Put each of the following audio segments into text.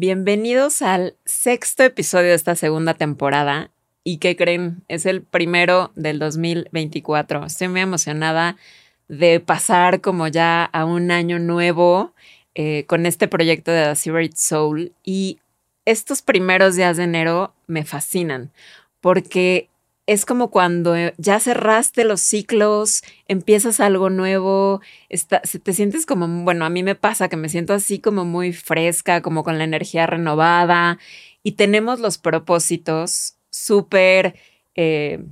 Bienvenidos al sexto episodio de esta segunda temporada. ¿Y qué creen? Es el primero del 2024. Estoy muy emocionada de pasar como ya a un año nuevo eh, con este proyecto de The Secret Soul. Y estos primeros días de enero me fascinan porque es como cuando ya cerraste los ciclos, empiezas algo nuevo, te sientes como, bueno, a mí me pasa que me siento así como muy fresca, como con la energía renovada y tenemos los propósitos súper, eh,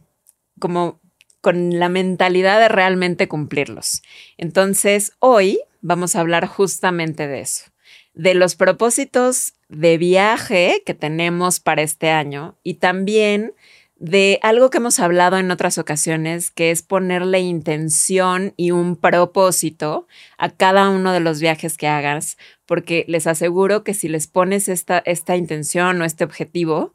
como con la mentalidad de realmente cumplirlos. Entonces, hoy vamos a hablar justamente de eso, de los propósitos de viaje que tenemos para este año y también de algo que hemos hablado en otras ocasiones, que es ponerle intención y un propósito a cada uno de los viajes que hagas, porque les aseguro que si les pones esta, esta intención o este objetivo,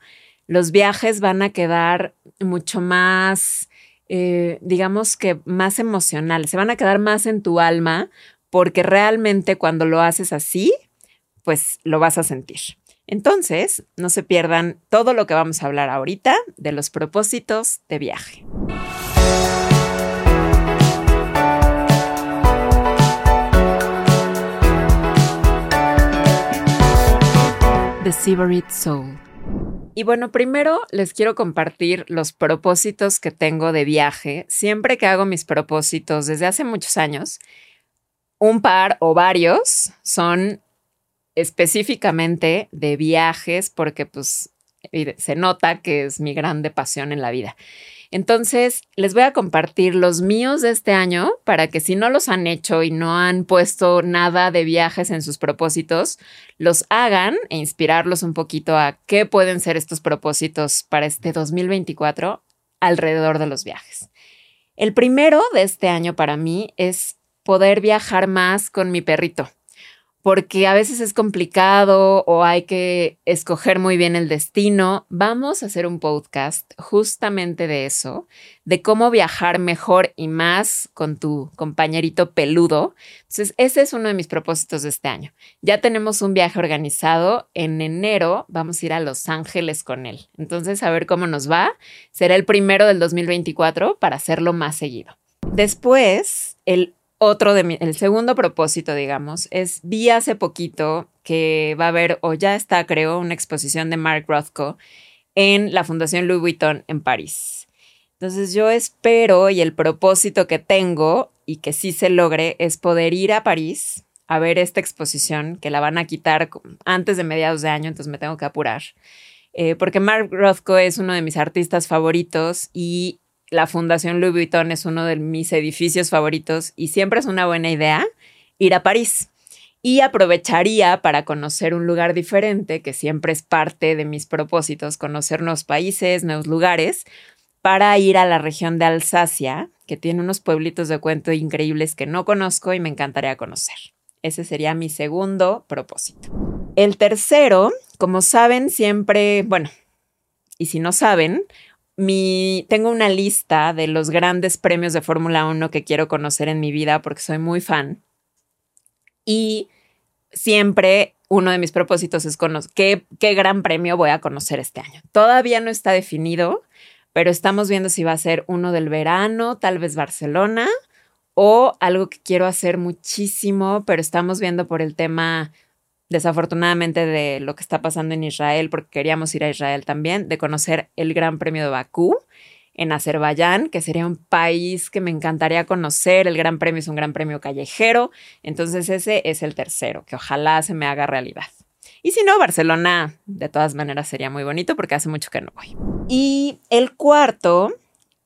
los viajes van a quedar mucho más, eh, digamos que más emocionales, se van a quedar más en tu alma, porque realmente cuando lo haces así, pues lo vas a sentir. Entonces, no se pierdan todo lo que vamos a hablar ahorita de los propósitos de viaje. The Severid Soul. Y bueno, primero les quiero compartir los propósitos que tengo de viaje. Siempre que hago mis propósitos desde hace muchos años, un par o varios son específicamente de viajes, porque pues se nota que es mi grande pasión en la vida. Entonces, les voy a compartir los míos de este año para que si no los han hecho y no han puesto nada de viajes en sus propósitos, los hagan e inspirarlos un poquito a qué pueden ser estos propósitos para este 2024 alrededor de los viajes. El primero de este año para mí es poder viajar más con mi perrito porque a veces es complicado o hay que escoger muy bien el destino, vamos a hacer un podcast justamente de eso, de cómo viajar mejor y más con tu compañerito peludo. Entonces, ese es uno de mis propósitos de este año. Ya tenemos un viaje organizado. En enero vamos a ir a Los Ángeles con él. Entonces, a ver cómo nos va. Será el primero del 2024 para hacerlo más seguido. Después, el otro de mi, el segundo propósito, digamos, es vi hace poquito que va a haber, o ya está, creo, una exposición de Mark Rothko en la Fundación Louis Vuitton en París. Entonces yo espero y el propósito que tengo y que sí se logre es poder ir a París a ver esta exposición que la van a quitar antes de mediados de año, entonces me tengo que apurar. Eh, porque Mark Rothko es uno de mis artistas favoritos y la Fundación Louis Vuitton es uno de mis edificios favoritos y siempre es una buena idea ir a París. Y aprovecharía para conocer un lugar diferente, que siempre es parte de mis propósitos, conocer nuevos países, nuevos lugares, para ir a la región de Alsacia, que tiene unos pueblitos de cuento increíbles que no conozco y me encantaría conocer. Ese sería mi segundo propósito. El tercero, como saben, siempre, bueno, y si no saben, tengo una lista de los grandes premios de Fórmula 1 que quiero conocer en mi vida porque soy muy fan. Y siempre uno de mis propósitos es conocer qué, qué gran premio voy a conocer este año. Todavía no está definido, pero estamos viendo si va a ser uno del verano, tal vez Barcelona, o algo que quiero hacer muchísimo, pero estamos viendo por el tema desafortunadamente de lo que está pasando en Israel, porque queríamos ir a Israel también, de conocer el Gran Premio de Bakú en Azerbaiyán, que sería un país que me encantaría conocer. El Gran Premio es un gran premio callejero, entonces ese es el tercero, que ojalá se me haga realidad. Y si no, Barcelona de todas maneras sería muy bonito porque hace mucho que no voy. Y el cuarto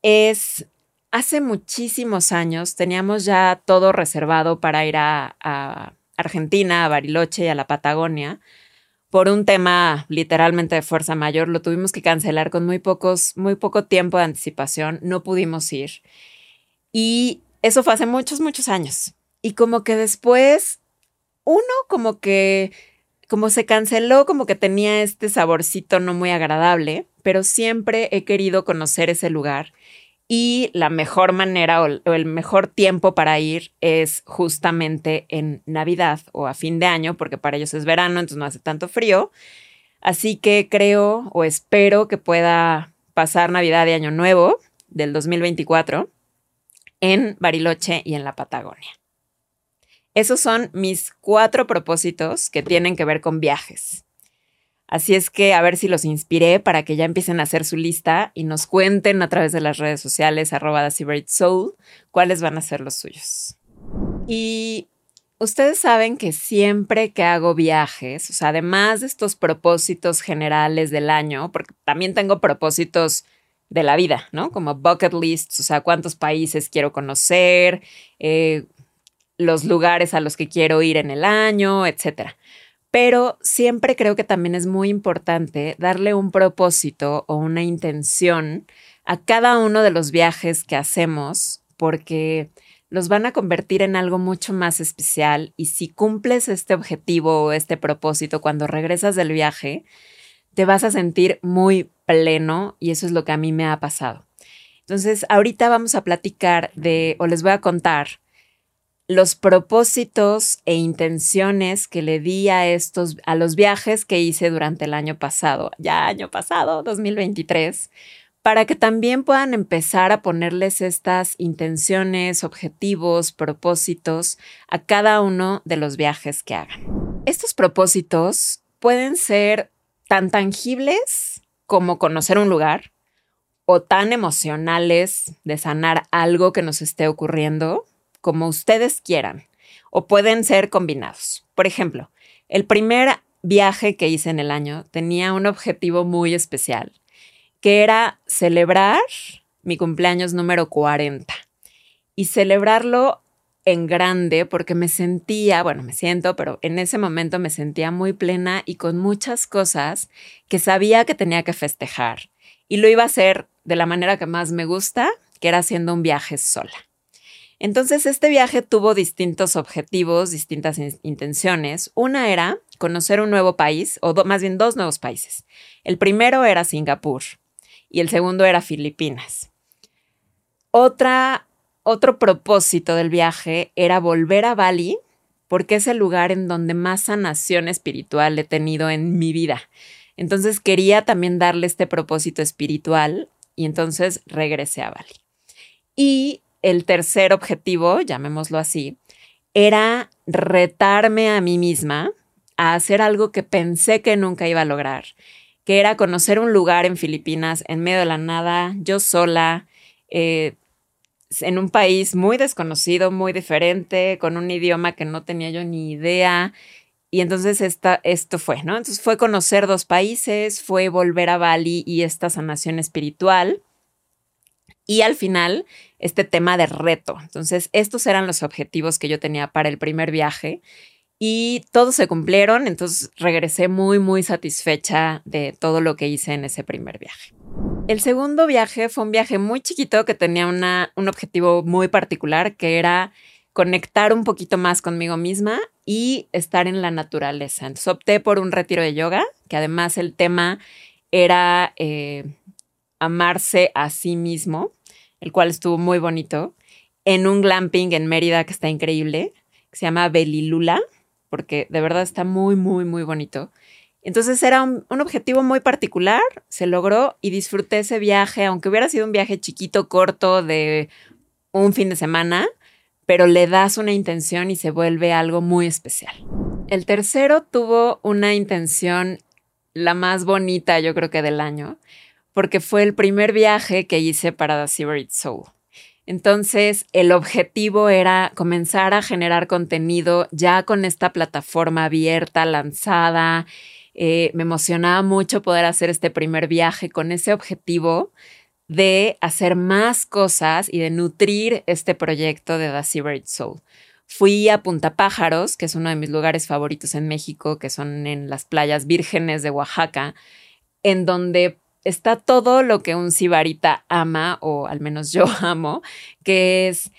es, hace muchísimos años teníamos ya todo reservado para ir a, a Argentina, a Bariloche y a la Patagonia, por un tema literalmente de fuerza mayor, lo tuvimos que cancelar con muy pocos, muy poco tiempo de anticipación, no pudimos ir. Y eso fue hace muchos, muchos años. Y como que después, uno como que, como se canceló, como que tenía este saborcito no muy agradable, pero siempre he querido conocer ese lugar y la mejor manera o, el mejor tiempo para ir es justamente en Navidad o a fin de año, porque para ellos es verano, entonces no hace tanto frío. Así que creo o espero que pueda pasar Navidad y Año Nuevo del 2024 en Bariloche y en la Patagonia. Esos son mis cuatro propósitos que tienen que ver con viajes. Así es que a ver si los inspiré para que ya empiecen a hacer su lista y nos cuenten a través de las redes sociales arroba Soul cuáles van a ser los suyos. Y ustedes saben que siempre que hago viajes, o sea, además de estos propósitos generales del año, porque también tengo propósitos de la vida, ¿no? Como bucket lists, o sea, cuántos países quiero conocer, eh, los lugares a los que quiero ir en el año, etcétera pero siempre creo que también es muy importante darle un propósito o una intención a cada uno de los viajes que hacemos porque los van a convertir en algo mucho más especial y si cumples este objetivo o este propósito cuando regresas del viaje, te vas a sentir muy pleno y eso es lo que a mí me ha pasado. Entonces, ahorita vamos a platicar de, o les voy a contar los propósitos e intenciones que le di a estos, a los viajes que hice durante el año pasado, ya año pasado, 2023, para que también puedan empezar a ponerles estas intenciones, objetivos, propósitos a cada uno de los viajes que hagan. Estos propósitos pueden ser tan tangibles como conocer un lugar o tan emocionales de sanar algo que nos esté ocurriendo como ustedes quieran, o pueden ser combinados. Por ejemplo, el primer viaje que hice en el año tenía un objetivo muy especial, que era celebrar mi cumpleaños número 40 y celebrarlo en grande porque me sentía, bueno, me siento, pero en ese momento me sentía muy plena y con muchas cosas que sabía que tenía que festejar. Y lo iba a hacer de la manera que más me gusta, que era haciendo un viaje sola. Entonces, este viaje tuvo distintos objetivos, distintas intenciones. Una era conocer un nuevo país, o más bien dos nuevos países. El primero era Singapur y el segundo era Filipinas. Otra, otro propósito del viaje era volver a Bali, porque es el lugar en donde más sanación espiritual he tenido en mi vida. Entonces quería también darle este propósito espiritual y entonces regresé a Bali. Y el tercer objetivo, llamémoslo así, era retarme a mí misma a hacer algo que pensé que nunca iba a lograr, que era conocer un lugar en Filipinas en medio de la nada, yo sola, eh, en un país muy desconocido, muy diferente, con un idioma que no tenía yo ni idea. Y entonces esta, esto fue, ¿no? Entonces fue conocer dos países, fue volver a Bali y esta sanación espiritual. Y al final este tema de reto. Entonces, estos eran los objetivos que yo tenía para el primer viaje y todos se cumplieron, entonces regresé muy, muy satisfecha de todo lo que hice en ese primer viaje. El segundo viaje fue un viaje muy chiquito que tenía una, un objetivo muy particular, que era conectar un poquito más conmigo misma y estar en la naturaleza. Entonces opté por un retiro de yoga, que además el tema era eh, amarse a sí mismo el cual estuvo muy bonito, en un glamping en Mérida que está increíble, se llama Belilula, porque de verdad está muy, muy, muy bonito. Entonces era un, objetivo muy particular, se logró y disfruté ese viaje, aunque hubiera sido un viaje chiquito, corto, de un fin de semana, pero le das una intención y se vuelve algo muy especial. El tercero tuvo una intención la más bonita, yo creo que del año, porque fue el primer viaje que hice para The Secret Soul. Entonces, el objetivo era comenzar a generar contenido ya con esta plataforma abierta, lanzada. Eh, me emocionaba mucho poder hacer este primer viaje con ese objetivo de hacer más cosas y de nutrir este proyecto de The Secret Soul. Fui a Punta Pájaros, que es uno de mis lugares favoritos en México, que son en las playas vírgenes de Oaxaca, en donde está todo lo que un sibarita ama, o al menos yo amo, que es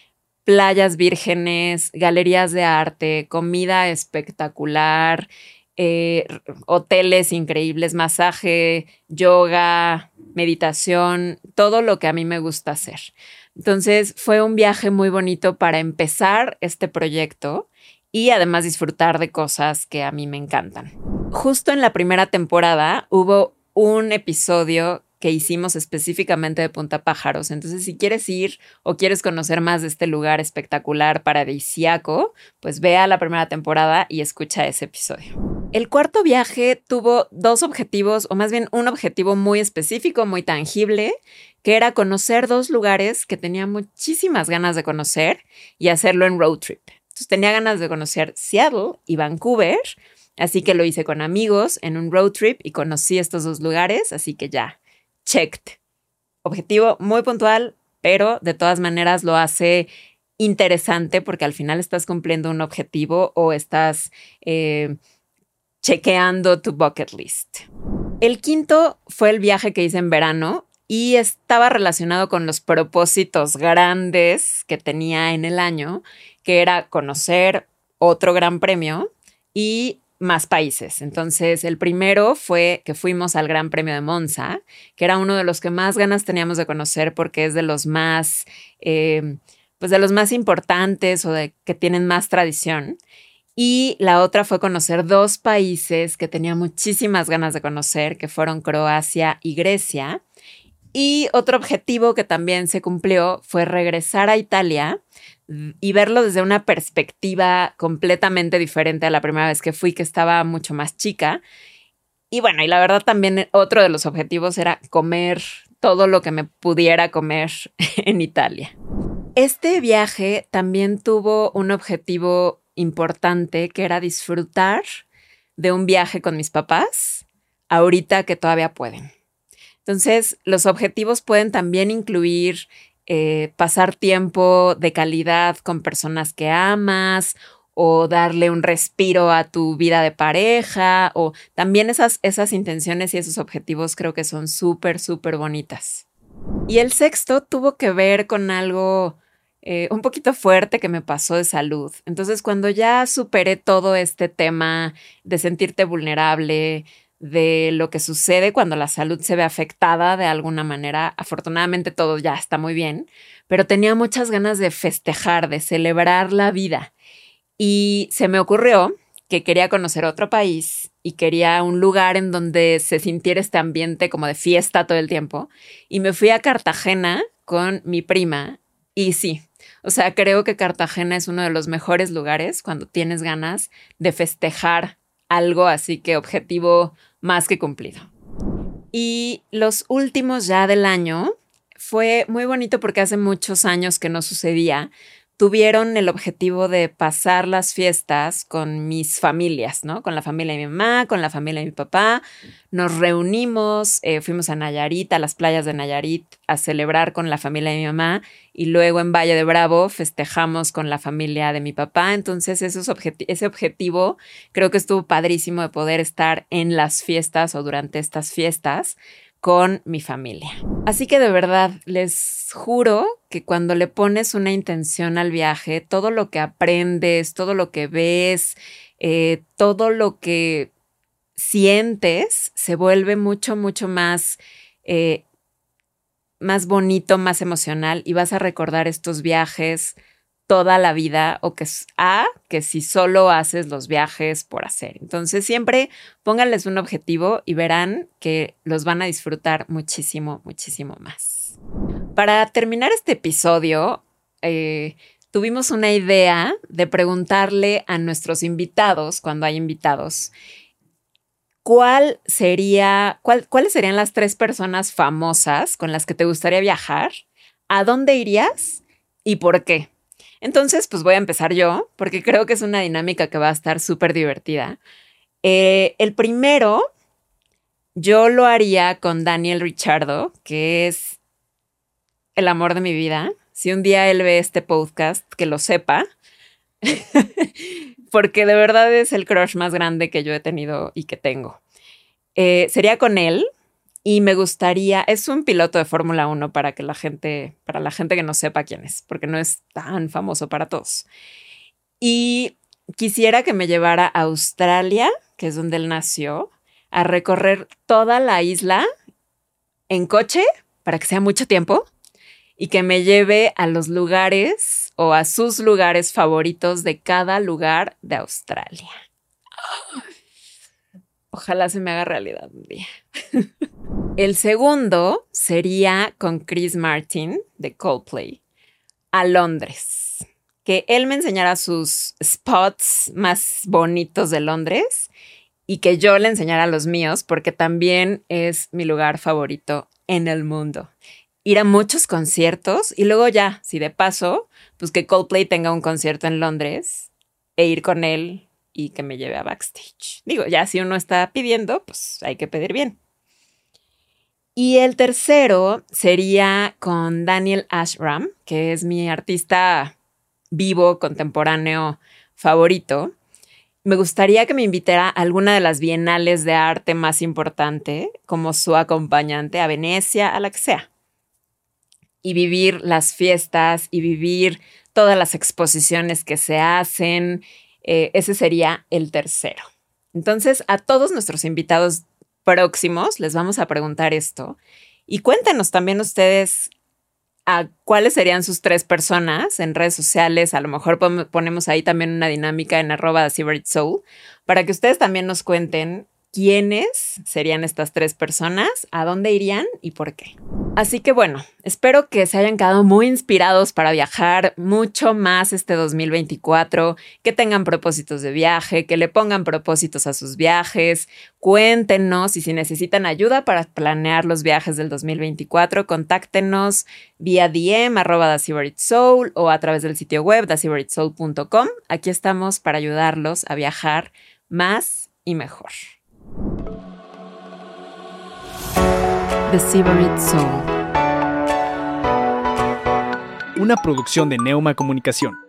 playas vírgenes, galerías de arte, comida espectacular, eh, hoteles increíbles, masaje, yoga, meditación, todo lo que a mí me gusta hacer. Entonces fue un viaje muy bonito para empezar este proyecto y además disfrutar de cosas que a mí me encantan. Justo en la primera temporada hubo un episodio que hicimos específicamente de Punta Pájaros. Entonces, si quieres ir o quieres conocer más de este lugar espectacular paradisiaco, pues vea la primera temporada y escucha ese episodio. El cuarto viaje tuvo dos objetivos, o más bien un objetivo muy específico, muy tangible, que era conocer dos lugares que tenía muchísimas ganas de conocer y hacerlo en road trip. Entonces tenía ganas de conocer Seattle y Vancouver, así que lo hice con amigos en un road trip y conocí estos dos lugares, así que ya, checked. Objetivo muy puntual, pero de todas maneras lo hace interesante porque al final estás cumpliendo un objetivo o estás eh, chequeando tu bucket list. El quinto fue el viaje que hice en verano y estaba relacionado con los propósitos grandes que tenía en el año, que era conocer otro gran premio y más países. Entonces, el primero fue que fuimos al Gran Premio de Monza, que era uno de los que más ganas teníamos de conocer porque es de los más, eh, pues de los más importantes o de que tienen más tradición. Y la otra fue conocer dos países que tenía muchísimas ganas de conocer, que fueron Croacia y Grecia. Y otro objetivo que también se cumplió fue regresar a Italia y verlo desde una perspectiva completamente diferente a la primera vez que fui, que estaba mucho más chica. Y bueno, y la verdad también otro de los objetivos era comer todo lo que me pudiera comer en Italia. Este viaje también tuvo un objetivo importante que era disfrutar de un viaje con mis papás ahorita que todavía pueden. Entonces, los objetivos pueden también incluir eh, pasar tiempo de calidad con personas que amas o darle un respiro a tu vida de pareja o también esas, esas intenciones y esos objetivos creo que son súper, súper bonitas. Y el sexto tuvo que ver con algo eh, un poquito fuerte que me pasó de salud. Entonces cuando ya superé todo este tema de sentirte vulnerable, de lo que sucede cuando la salud se ve afectada de alguna manera. Afortunadamente todo ya está muy bien, pero tenía muchas ganas de festejar, de celebrar la vida. Y se me ocurrió que quería conocer otro país y quería un lugar en donde se sintiera este ambiente como de fiesta todo el tiempo. Y me fui a Cartagena con mi prima y sí, o sea, creo que Cartagena es uno de los mejores lugares cuando tienes ganas de festejar algo, así que objetivo más que cumplido. Y los últimos ya del año fue muy bonito porque hace muchos años que no sucedía, tuvieron el objetivo de pasar las fiestas con mis familias, ¿no? Con la familia de mi mamá, con la familia de mi papá. Nos reunimos, eh, fuimos a Nayarit, a las playas de Nayarit, a celebrar con la familia de mi mamá y luego en Valle de Bravo festejamos con la familia de mi papá. Entonces ese objetivo creo que estuvo padrísimo de poder estar en las fiestas o durante estas fiestas con mi familia. Así que de verdad, les juro que cuando le pones una intención al viaje, todo lo que aprendes, todo lo que ves, eh, todo lo que sientes, se vuelve mucho, mucho más, eh, más bonito, más emocional y vas a recordar estos viajes toda la vida o que A, que si solo haces los viajes por hacer. Entonces siempre pónganles un objetivo y verán que los van a disfrutar muchísimo, muchísimo más. Para terminar este episodio, eh, tuvimos una idea de preguntarle a nuestros invitados, cuando hay invitados, ¿cuál sería, cuáles serían las tres personas famosas con las que te gustaría viajar? ¿A dónde irías? ¿Y por qué? Entonces, pues voy a empezar yo, porque creo que es una dinámica que va a estar súper divertida. Eh, el primero, yo lo haría con Daniel Richardo, que es el amor de mi vida. Si un día él ve este podcast, que lo sepa, porque de verdad es el crush más grande que yo he tenido y que tengo. Eh, sería con él, y me gustaría, es un piloto de Fórmula 1 para que la gente, para la gente que no sepa quién es, porque no es tan famoso para todos. Y quisiera que me llevara a Australia, que es donde él nació, a recorrer toda la isla en coche para que sea mucho tiempo y que me lleve a los lugares o a sus lugares favoritos de cada lugar de Australia. Ojalá se me haga realidad un día. El segundo sería con Chris Martin de Coldplay a Londres. Que él me enseñara sus spots más bonitos de Londres y que yo le enseñara los míos porque también es mi lugar favorito en el mundo. Ir a muchos conciertos y luego ya, si de paso, pues que Coldplay tenga un concierto en Londres e ir con él y que me lleve a backstage. Digo, ya si uno está pidiendo, pues hay que pedir bien. Y el tercero sería con Daniel Ashram, que es mi artista vivo, contemporáneo favorito. Me gustaría que me invitara a alguna de las bienales de arte más importante, como su acompañante a Venecia, a la que sea. Y vivir las fiestas y vivir todas las exposiciones que se hacen eh, ese sería el tercero. Entonces, a todos nuestros invitados próximos les vamos a preguntar esto. Y cuéntenos también ustedes a cuáles serían sus tres personas en redes sociales. A lo mejor ponemos ahí también una dinámica en arroba Soul para que ustedes también nos cuenten quiénes serían estas tres personas, a dónde irían y por qué. Así que bueno, espero que se hayan quedado muy inspirados para viajar mucho más este 2024, que tengan propósitos de viaje, que le pongan propósitos a sus viajes, cuéntenos y si necesitan ayuda para planear los viajes del 2024, contáctenos vía DM arroba Soul o a través del sitio web soul.com. Aquí estamos para ayudarlos a viajar más y mejor. The Severed Soul. Una producción de Neuma Comunicación.